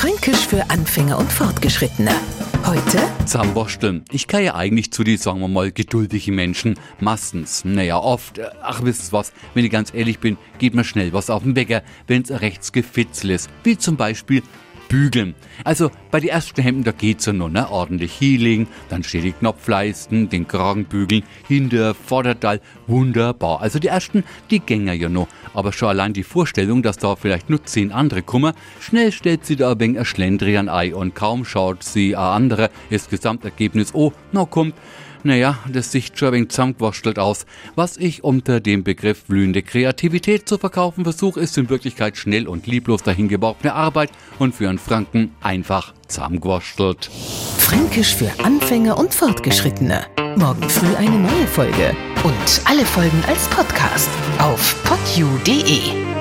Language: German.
Fränkisch für Anfänger und Fortgeschrittene. Heute Zusammenwursteln. Ich kann ja eigentlich zu die, sagen wir mal, geduldigen Menschen. Meistens. Naja, oft. äh, Ach, wisst ihr was? Wenn ich ganz ehrlich bin, geht mir schnell was auf den Wecker, wenn's rechts gefitzel ist. Wie zum Beispiel bügeln. Also bei den ersten Hemden, da geht's ja noch, ne? Ordentlich Healing, dann steht die Knopfleisten, den Kragen bügeln, hinter, Vorderteil, wunderbar. Also die ersten, die gänger ja noch. Aber schon allein die Vorstellung, dass da vielleicht nur zehn andere kommen, schnell stellt sie da ein wenig ein Schlendrian ein und kaum schaut sie a andere, das Gesamtergebnis, oh, na kommt, naja, das sieht wenig zusammengewurstelt aus. Was ich unter dem Begriff blühende Kreativität zu verkaufen versuche, ist in Wirklichkeit schnell und lieblos dahingeworfene Arbeit und für einen Franken einfach zusammengewurstelt. Fränkisch für Anfänger und Fortgeschrittene. Morgen früh eine neue Folge. Und alle Folgen als Podcast auf podu.de.